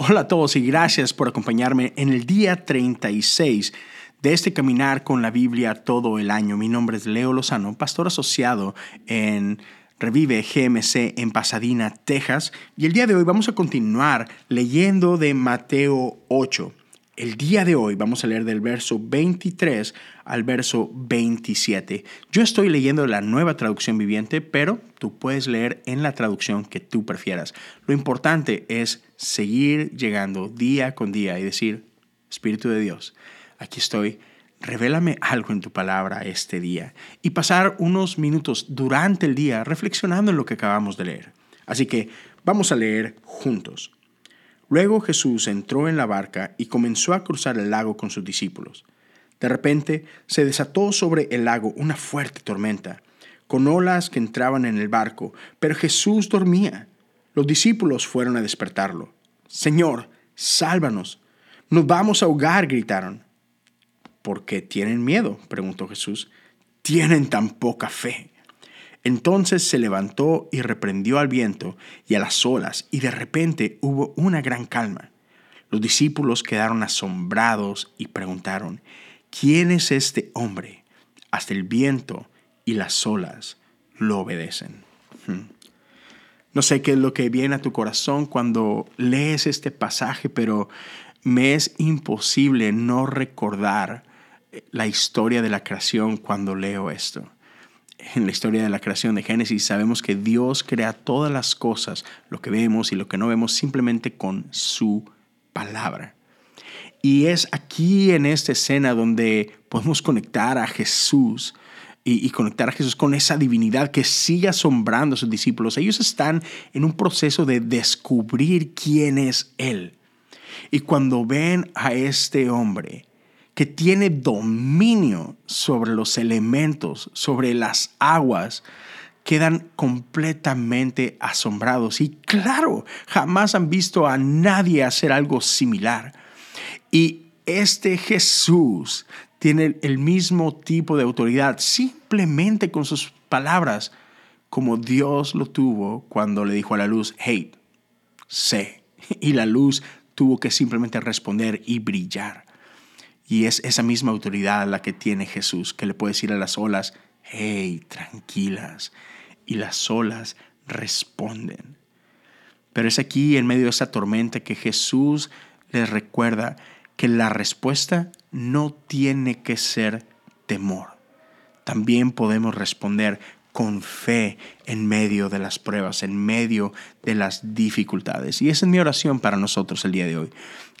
Hola a todos y gracias por acompañarme en el día 36 de este caminar con la Biblia todo el año. Mi nombre es Leo Lozano, pastor asociado en Revive GMC en Pasadena, Texas, y el día de hoy vamos a continuar leyendo de Mateo 8. El día de hoy vamos a leer del verso 23 al verso 27. Yo estoy leyendo la nueva traducción viviente, pero tú puedes leer en la traducción que tú prefieras. Lo importante es seguir llegando día con día y decir, Espíritu de Dios, aquí estoy, revélame algo en tu palabra este día y pasar unos minutos durante el día reflexionando en lo que acabamos de leer. Así que vamos a leer juntos. Luego Jesús entró en la barca y comenzó a cruzar el lago con sus discípulos. De repente se desató sobre el lago una fuerte tormenta, con olas que entraban en el barco, pero Jesús dormía. Los discípulos fueron a despertarlo. Señor, sálvanos. Nos vamos a ahogar, gritaron. ¿Por qué tienen miedo? preguntó Jesús. Tienen tan poca fe. Entonces se levantó y reprendió al viento y a las olas, y de repente hubo una gran calma. Los discípulos quedaron asombrados y preguntaron, ¿quién es este hombre? Hasta el viento y las olas lo obedecen. Hmm. No sé qué es lo que viene a tu corazón cuando lees este pasaje, pero me es imposible no recordar la historia de la creación cuando leo esto en la historia de la creación de Génesis sabemos que Dios crea todas las cosas, lo que vemos y lo que no vemos, simplemente con su palabra. Y es aquí en esta escena donde podemos conectar a Jesús y, conectar a Jesús con esa divinidad que sigue asombrando a sus discípulos. Ellos están en un proceso de descubrir quién es Él. Y cuando ven a este hombre, que tiene dominio sobre los elementos, sobre las aguas, quedan completamente asombrados. Y claro, jamás han visto a nadie hacer algo similar. Y este Jesús tiene el mismo tipo de autoridad, simplemente con sus palabras, como Dios lo tuvo cuando le dijo a la luz, hey, sé. Y la luz tuvo que simplemente responder y brillar. Y es esa misma autoridad la que tiene Jesús, que le puede decir a las olas, hey, tranquilas. Y las olas responden. Pero es aquí, en medio de esa tormenta, que Jesús les recuerda que la respuesta no tiene que ser temor. También podemos responder con fe en medio de las pruebas, en medio de las dificultades. Y esa es mi oración para nosotros el día de hoy,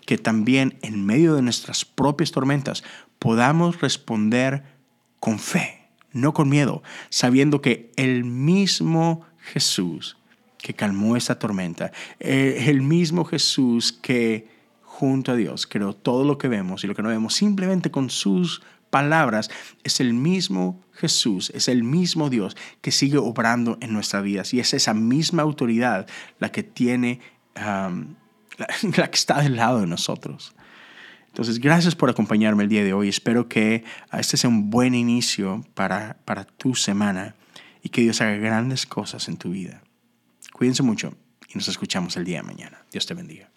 que también en medio de nuestras propias tormentas podamos responder con fe, no con miedo, sabiendo que el mismo Jesús que calmó esta tormenta, eh, el mismo Jesús que junto a Dios creó todo lo que vemos y lo que no vemos simplemente con sus palabras, es el mismo Jesús, es el mismo Dios que sigue obrando en nuestras vidas y es esa misma autoridad la que tiene la, que está del lado de nosotros. Entonces, gracias por acompañarme el día de hoy. Espero que ah, este sea un buen inicio para, para tu semana y que Dios haga grandes cosas en tu vida. Cuídense mucho y nos escuchamos el día de mañana. Dios te bendiga.